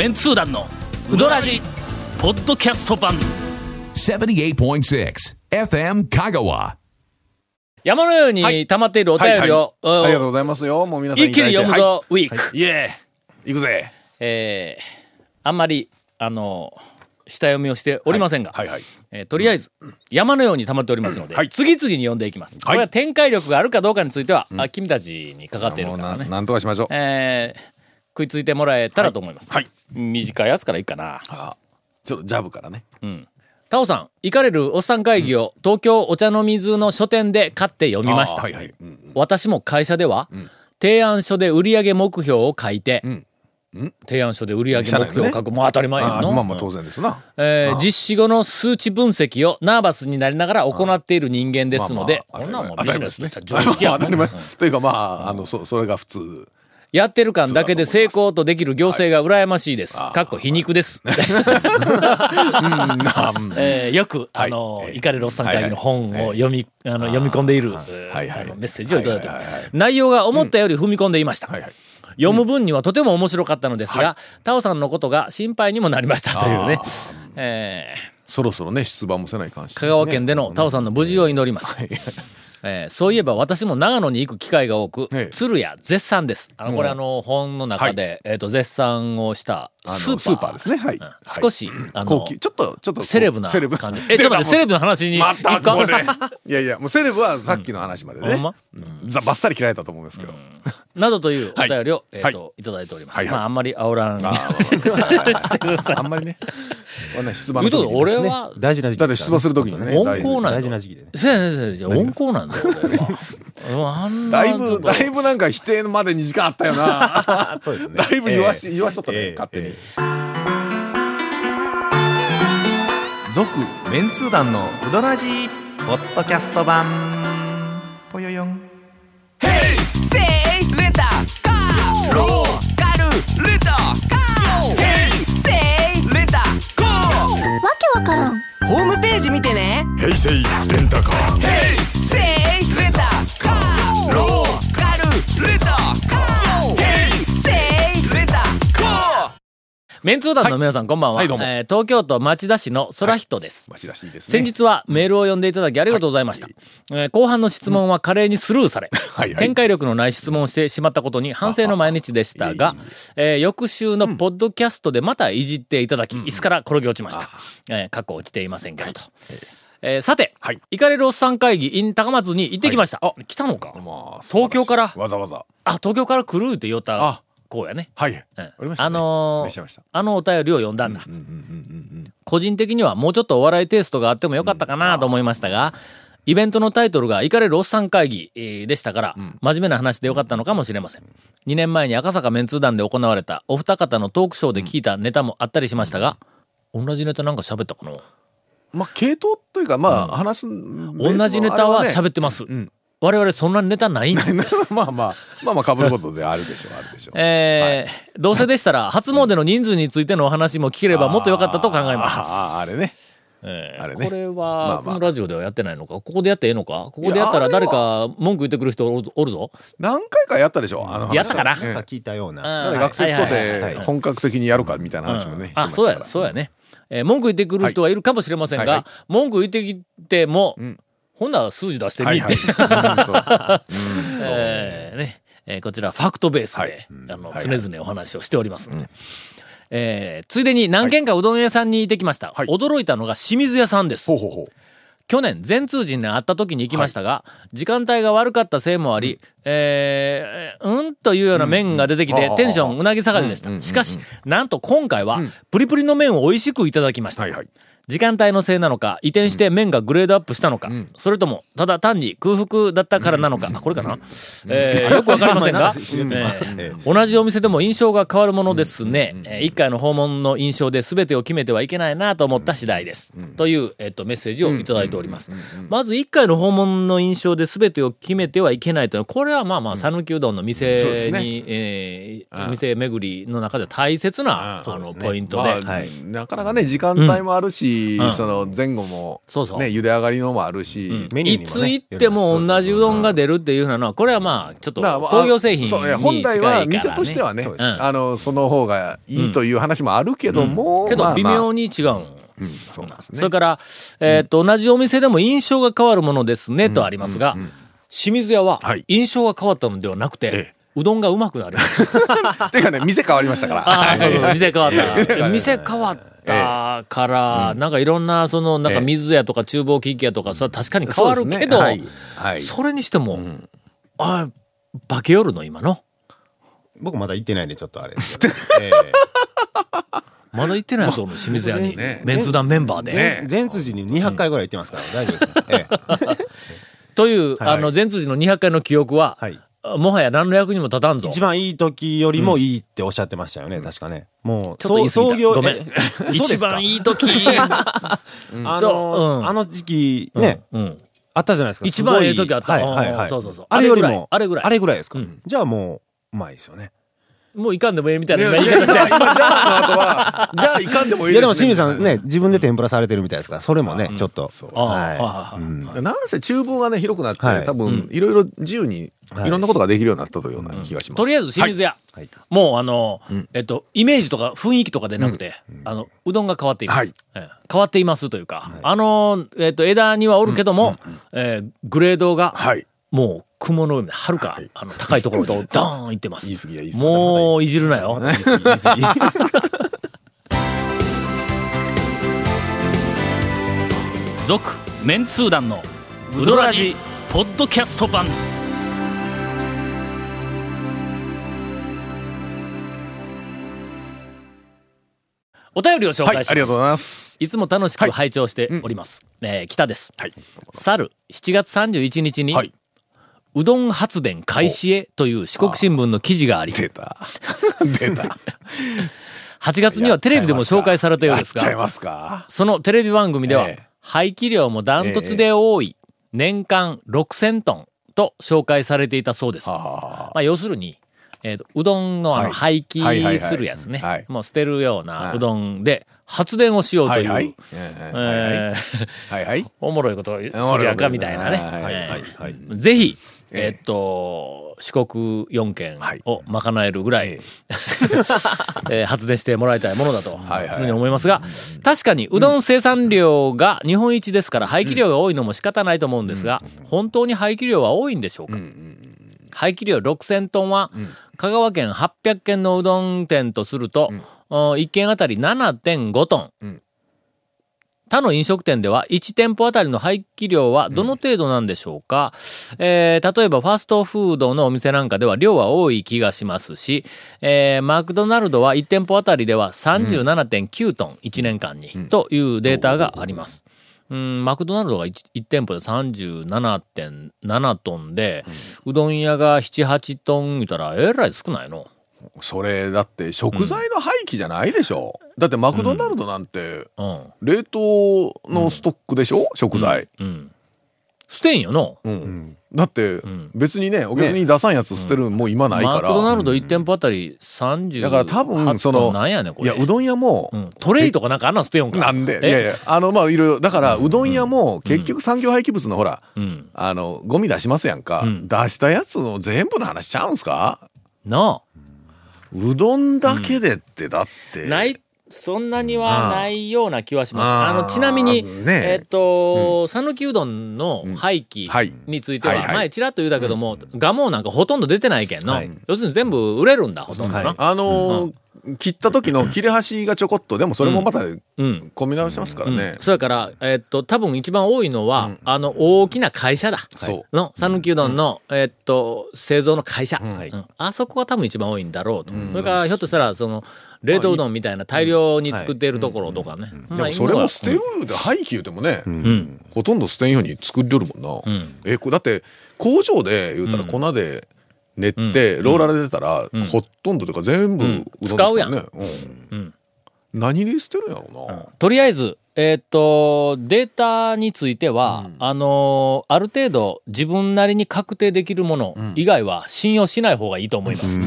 メンツー団のウドラジポッドキャスト版。78.6 FM Kagawa. 山のように溜まっているお便りを、ありがとううんございますよ。もう皆さん一気に読むぞ、ウィーク、はい。イエーイ。行くぜ。えーあんまりあの下読みをしておりませんが、はいはい。えーとりあえず、山のように溜まっておりますので、はい。次々に読んでいきます。これは展開力があるかどうかについては、あ君たちにかかっているからね。ななんとかしましょう。えー食いついてもらえたらと思います。はい。短いやつからいいかな。あちょっとジャブからね。タオさん、行かれるおっさん会議を東京お茶の水の書店で買って読みました。あはいはい。うん私も会社では、提案書で売上目標を書いて、提案書で売上目標を書く、もう当たり前やの。あまあまあ当然ですな。えー実施後の数値分析をナーバスになりながら行っている人間ですので、まあこんなんもまあビジネスとしては常識や当たり前もん。というかまあ、あの、そ、それが普通。やってる感だけで成功とできる行政が羨ましいです。かっこ皮肉です。えーよく、あの、はい。イカレロッサン会議の本を読み、あの、読み込んでいる、メッセージをい。ただいて内容が思ったより踏み込んでいました。はい。はい。読む分にはとても面白かったのですが、タオさんのことが心配にもなりましたというね。あ。えー。そろそろね、出馬もせないかんし。香川県でのタオさんの無事を祈ります。えーそういえば私も長野に行く機会が多くええ、鶴屋絶賛です。あの、これあの、本の中で、えっと、絶賛をしたスーパー。スーパーですね。はい。うん少し、あの、高級。ちょっと、ちょっと。セレブなセレブ感じ。え、ちょっと待って、セレブの話にまたこれ。いやいや、もうセレブはさっきの話までね。ほんま？ざばっさり切られたと思うんですけど。などというおはい便りを、えっはと、いただいております。まあ、あんまり煽らん。あ してください。あんまりね。出馬の時に俺は、大事な時期だって出馬する時にね。温厚なん大事な時期でね。せやせやせやいや温厚なんだよ、だいぶ、だいぶなんか否定まで2時間あったよな。そうですね。だいぶ言わし、ええ言わしとったね、ええ勝手に。続、メンツー団のウドラジー、ポッドキャスト版、ね平成レンタカーせいレンタカーローカルレンタカーヘイセイレンタカーメンツー団の皆さん、こんばんは、はいどうも。えー東京都町田市の空人です。待ち出しいいですね。先日はメールを読んでいただきありがとうございました。えー後半の質問は華麗にスルーされ、はいはい。展開力のない質問をしてしまったことに反省の毎日でしたが、えー翌週のポッドキャストでまたいじっていただき、椅子から転げ落ちました。えー過去落ちていませんけどと。えーさて、はい。イカレルおっさん会議 in 高松に行ってきました。はい。あ来たのか、まあ東京から？わざわざ。あ、東京から来るって言ったあ。こうやね。はい。うんありましたね。あのーあのお便りを読んだんだ。個人的にはもうちょっとお笑いテイストがあってもよかったかなと思いましたが、イベントのタイトルが、イカれるおっさん会議、えーでしたから、真面目な話でよかったのかもしれません。2年前に赤坂メンツー団で行われたお二方のトークショーで聞いたネタもあったりしましたが、同じネタなんか喋ったかな？まあ、系統というか、まあ、話す。同じネタは喋ってます。ん我々そんなネタないんで。まあまあ、まあまあ、被ることであるでしょう、あるでしょう。えーどうせでしたら、初詣の人数についてのお話も聞ければもっとよかったと考えます。ああ、あれね。えーあれねこれは、まあまあこのラジオではやってないのかここでやってええのかここでやったら誰か文句言ってくる人おるぞ。何回かやったでしょ、あの話やったかなええなんか聞いたような。学生使はいはいはいって本格的にやるかみたいな話もね。あ、そうや、そうやね。えー文句言ってくる人はいるかもしれませんが、はいはい。文句言ってきても、ん。ほんなら数字出してみて、ね。えーこちらファクトベースで、はい。あのはい常々お話をしておりますので、えーついでに何軒かうどん屋さんに行ってきました、はい。驚いたのが清水屋さんです。ほうほうほう。去年全通人に会った時に行きましたが、時間帯が悪かったせいもあり、えー、うんというような麺が出てきて、うんテンションうなぎ下がりでした。うんうんしかし、なんと今回は、プリプリの麺を美味しくいただきました。はいはい。時間帯のせいなのか、移転して麺がグレードアップしたのか、それとも、ただ単に空腹だったからなのか、あ、これかな、えーよくわかりませんが、えー同じお店でも印象が変わるものですね。えー一回の訪問の印象で全てを決めてはいけないなと思った次第です。という、えっと、メッセージをいただいております。まず一回の訪問の印象で全てを決めてはいけないというのは、これはまあまあ、讃岐うどんの店に、えー店巡りの中で大切な、その、ポイントで。まあなかなかね、時間帯もあるし、し、うん。その前後も、そうそう。ね、茹で上がりのもあるし、いつメニューにもね行っても同じうどんが出るっていうのは、これはまあ、ちょっとだから工業製品にそうね近いから、ね。本来は店としてはね、そうであの、その方がいいという話もあるけども、けど微まあまあ。妙に違うん。うん、そうなんですね。それから、えーっと、同じお店でも印象が変わるものですね、とありますが、清水屋ははい。印象が変わったのではなくて、えうどんがうまくなりました。てかね、店変わりましたから。ああ、そうそう、店変わった。店変わったから、なんかいろんな、その、なんかええ水屋とか厨房機器屋とか、それは確かに変わるけど、そねはい。はいそれにしても、あ化けよるの、今の？僕まだ行ってないんでちょっとあれですけど。えまだ行ってないやつおるの清水屋に。ねメンツ団メンバーで。え前辻に200回ぐらい行ってますから大丈夫ですね。ええという、はいあの、前辻の200回の記憶は、はい。もはや何の役にも立たんぞ。一番いい時よりもいいっておっしゃってましたよね、確かね。もう、ちょっと言い過ぎた創業、ごめんえ 一番いい時。あの、うんあの時期ね、うん。あったじゃないですか。一番いええ時あったはいはいはい。うんそうそうそうあれよりも、あれぐらいあれぐらいですか？うんじゃあもう、うまいですよね。もういかんでもええみたいねな今言い方して。じゃあ、今、じゃあの後は、じゃあ、いかんでもいいいやでも。清水さんね、自分で天ぷらされてるみたいですから、それもね、ちょっと。はいなんせ厨房がね、広くなって、はい多分、いろいろ自由に、い。ろんなことができるようになったというような気がします。とりあえず清水屋。はい。もうあの、えっと、イメージとか雰囲気とかでなくて、あの、うどんが変わっています。はい。ええ。変わっていますというか、あの、えっと、枝にはおるけども、えーグレードが、はい。もう雲の上ではるか、あの、高いところにドーンいってます。言い過ぎや言い過ぎ。やもういじるなよ。続、メンツー団の、ウドラジ、ポッドキャスト版。お便りを紹はい、介します。ありがとうございます。いつも楽しく拝聴しております。えー北です。はい。去る7月31日に、はいうどん発電開始へという四国新聞の記事があり、出た。出た。8月にはテレビでも紹介されたようですが。そのテレビ番組ではええ、排気量もダントツで多い、年間6000トンと紹介されていたそうです。まあ、要するに、えーとうどんのあのはい。廃棄するやつね。はい。もう捨てるようなはい。うどんで発電をしようという、はいはい。おもろいことをするやかみたいなね。ぜひ、えええっと、四国4県はい。を賄えるぐらい、え えー発電してもらいたいものだと、常に思いますが、確かにうどん生産量が日本一ですから、廃棄量が多いのも仕方ないと思うんですが、本当に廃棄量は多いんでしょうか、廃棄量6000トンは、香川県800軒のうどん店とすると、1軒あたり7.5トン。うん。他の飲食店では1店舗あたりの廃棄量はどの程度なんでしょうか、えー例えばファストフードのお店なんかでは量は多い気がしますし、えーマクドナルドは1店舗あたりでは37.9トン1年間に、というデータがあります。うん、マクドナルドが 1, 1店舗で37.7トンで、うどん屋が7、8トン言ったらえらい少ないの。それ、だって食材の廃棄じゃないでしょ。だってマクドナルドなんて、うん。冷凍のストックでしょ？食材。うん。捨てんよの。うん。だってん、別にね、お客に出さんやつ捨てるもう今ないかマクドナら。ルド1店舗あたり30。だから多分、その、なんやねん、こいや、れ。うどん屋もう、んトレイとかなんかあんなん捨てよんか。なんで、え？いやいや、あの、まあ、いろいろ、だから、うどん屋も、結局産業廃棄物のほら、うん。あの、ゴミ出しますやんか。うん出したやつの全部の話ちゃうんすか？なうどんだけでって、だって。あ。ない、そんなにはないような気はします。あの、ちなみに、ね。えっと、讃岐うどんの廃棄はいについては、前ちらっと言うたけども、ガモなんかほとんど出てないけんの。はい。要するに全部売れるんだ、ほとんどあのー切った時の切れ端がちょこっと、でもそれもまた、うん。込み直しますからね。それから、えっと、多分一番多いのは、あの、大きな会社だ。そうの、讃岐うどんの、えっと、製造の会社、はいうんあそこが多分一番多いんだろうと。それから、ひょっとしたら、その、冷凍うどんみたいな大量に作っているところとかね。まあでもそれも捨てるうんで廃棄言うてもね、うん。ほとんど捨てんように作りよるもんな。うん。え、これだって、工場で言うたら粉で練って、ローラーで出たら、ほとんどというか全部うどんですからね。うん。うん。何で捨てるんやろうな。とりあえず、えっと、データについては、あのある程度自分なりに確定できるもの以外は信用しない方がいいと思います。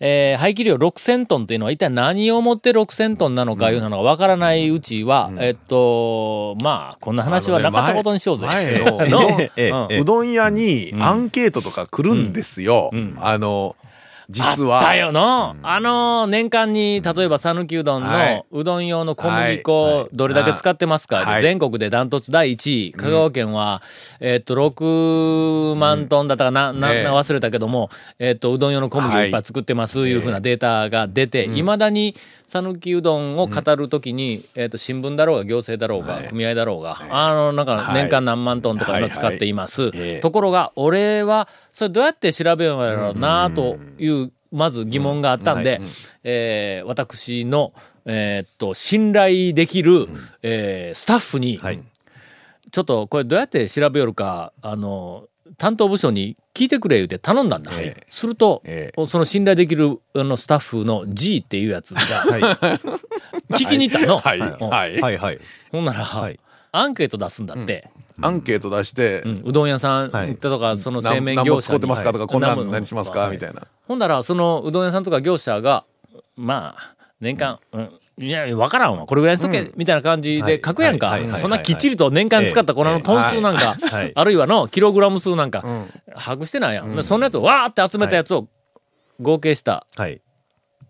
えー排気量6000トンというのは一体何をもって6000トンなのかいうのがわからないうちは、えっと、まあ、こんな話はなかったことにしようぜ。前前 の うどん屋にアンケートとか来るんですよ。あの、実は。あったよの、あの、年間に、例えば、讃岐うどんはい。の、うどん用の小麦は粉、どれだけ使ってますか、はい。全国でダントツ第1位。香川県は、えっと、6万トンだったかな、な、忘れたけども、えっと、うどん用の小麦をい。っぱい作ってます、いうふうなデータが出て、いまだに、讃岐うどんを語るときに、えっと、新聞だろうが、行政だろうが、組合だろうが、あの、なんか、はい。年間何万トンとかのはい使っています。ええ。ところが、俺は、それどうやって調べようやろうな、という、まず疑問があったんで、えー私の、えーっと、信頼できる、えースタッフに、はいちょっとこれどうやって調べよるか、あの、担当部署に聞いてくれ言うて頼んだんだ。ええすると、えその信頼できるあのスタッフの G っていうやつが、聞きに行ったの。はい。うんはい。はいはい。ほんなら、はいアンケート出すんだって。アンケート出してう、ん。うどん屋さんはい。とか、その製麺業者に。使ってますかとか、こんな何しますか？みたいな。ほんなら、そのうどん屋さんとか業者が、まあ、年間、うん、いや、わからんわ。これぐらいにしとけ、みたいな感じで書くやんか。そんなきっちりと年間使った粉のトン数なんかあるいはのキログラム数なんか、把握してないやん。でそんなやつをわーって集めたやつを合計した、はい。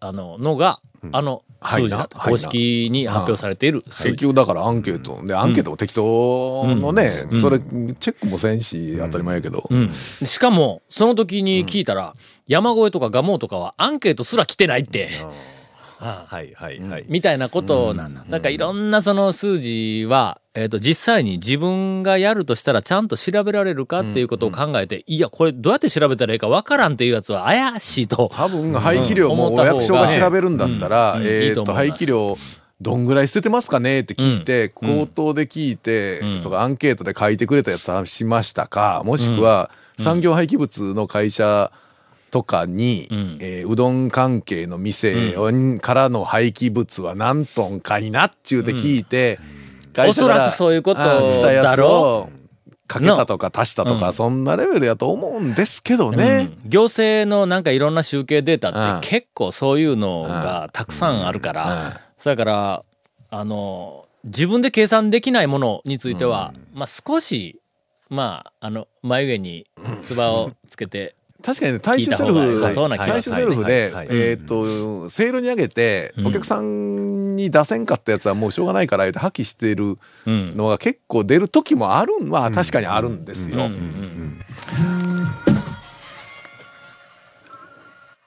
あの、のが、あの数字だと。公式に発表されている数結字。局だからアンケート。で、アンケートも適当のね、それ、チェックもせんし、当たり前やけど。うん。しかも、その時に聞いたら、山越えとか蒲生とかはアンケートすら来てないって。はいはいはい。みたいなことなんだ。なん。かいろんなその数字は、えっ、と、実際に自分がやるとしたらちゃんと調べられるかっていうことを考えて、いや、これどうやって調べたらいいかわからんっていうやつは怪しいと。多分、排気量もお役所が調べるんだったら、うん。うん。いえっと、いと思います。排気量、どんぐらい捨ててますかねって聞いて、うん。口頭で聞いて、うんとかアンケートで書いてくれたやつはしましたか、もしくは産業廃棄物の会社とかに、うん。えーうどん関係の店からの廃棄物は何トンかいなっちゅうて聞いて、会社からおそらくそういうことあしたやつだろをかけたとか足したとか、うん。そんなレベルやと思うんですけどね。うん。行政のなんかいろんな集計データうんって結構そういうのがたくさんあるかうん。ら、それから、あの、自分で計算できないものについては、まあ少し、まあ、あの、眉毛に唾をつけて、確かにね、大衆セルフ、大衆セルフでえっと、セールに上げてう、んお客さんに出せんかったやつはもうしょうがないから、言うて破棄してるうん。のが結構出る時もあるんは確かにあるんですよ。うんうんうん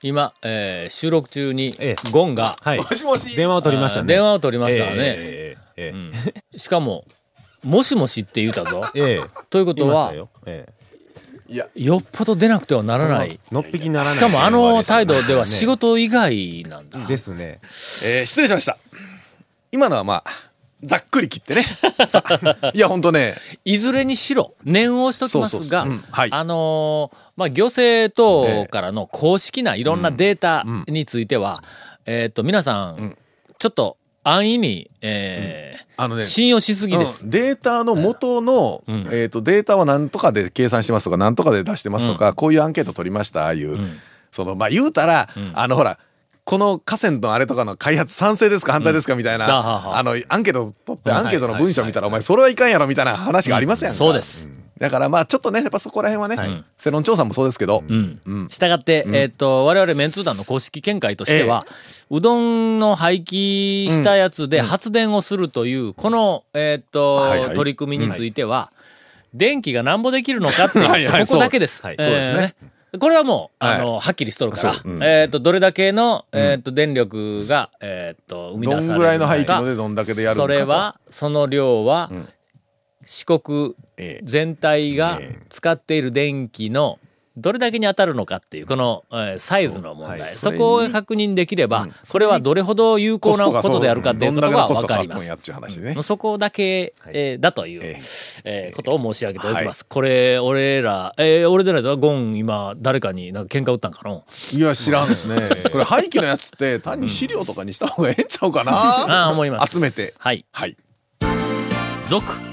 今、えー収録中にええゴンがはい。もしもし電話を取りましたね。電話を取りましたね。えええええしかも、もしもしって言うたぞ。えええということは。えいや、よっぽど出なくてはならない。えのっぴきならない。しかもあの態度では仕事以外なんだ。ですね。えー失礼しました。今のはまあ、ざっくり切ってね。いや、ほんとね、いずれにしろ、念をしときますがあのーまあ、行政等からの公式ないろんなデータについては、えっと、皆さんん、ちょっと安易に、えーあのね、信用しすぎです。うん。データの元の、うん。えっ、と、データは何とかで計算してますとか、何とかで出してますとか、こういうアンケート取りました、ああいう。ん。その、まあ、言うたら、ん。あの、ほら、この河川のあれとかの開発賛成ですか反対ですかみたいな、あの、アンケート取って、うんアンケートの文章見たら、お前それはいかんやろみたいな話がありませんか、そうです。だからまあ、ちょっとね、やっぱそこら辺はね、はい。世論調査もそうですけど、うん。うん。したがって、えっ、と、我々メンツー団の公式見解としては、うどんの廃棄したやつで発電をするという、この、えっ、と、はいはい。取り組みについては、電気がなんぼできるのかっていう、はいはい。ここだけです。はい。えーそうですね。これはもう、はい。あの、はっきりしとるから、そう。うん。えっ、と、どれだけの、えっ、と、電力が、えっ、と、生み出されるのか。どんぐらいの廃棄のでどんだけでやるのかと。それは、その量は、ん四国ええ全体がええ使っている電気のどれだけに当たるのかっていう、この、えーサイズの問題。はいそこを確認できれば、これはどれほど有効なことであるかっていうことがわかります。そこだけ、はいえーだという、ええーことを申し上げておきます。これ、俺ら、えー俺でないとゴン今、誰かになんか喧嘩売ったんかないや、知らんですね。これ廃棄のやつって単に資料とかにした方がええんちゃうかな？ああ、思います。集めて。はい。はい。続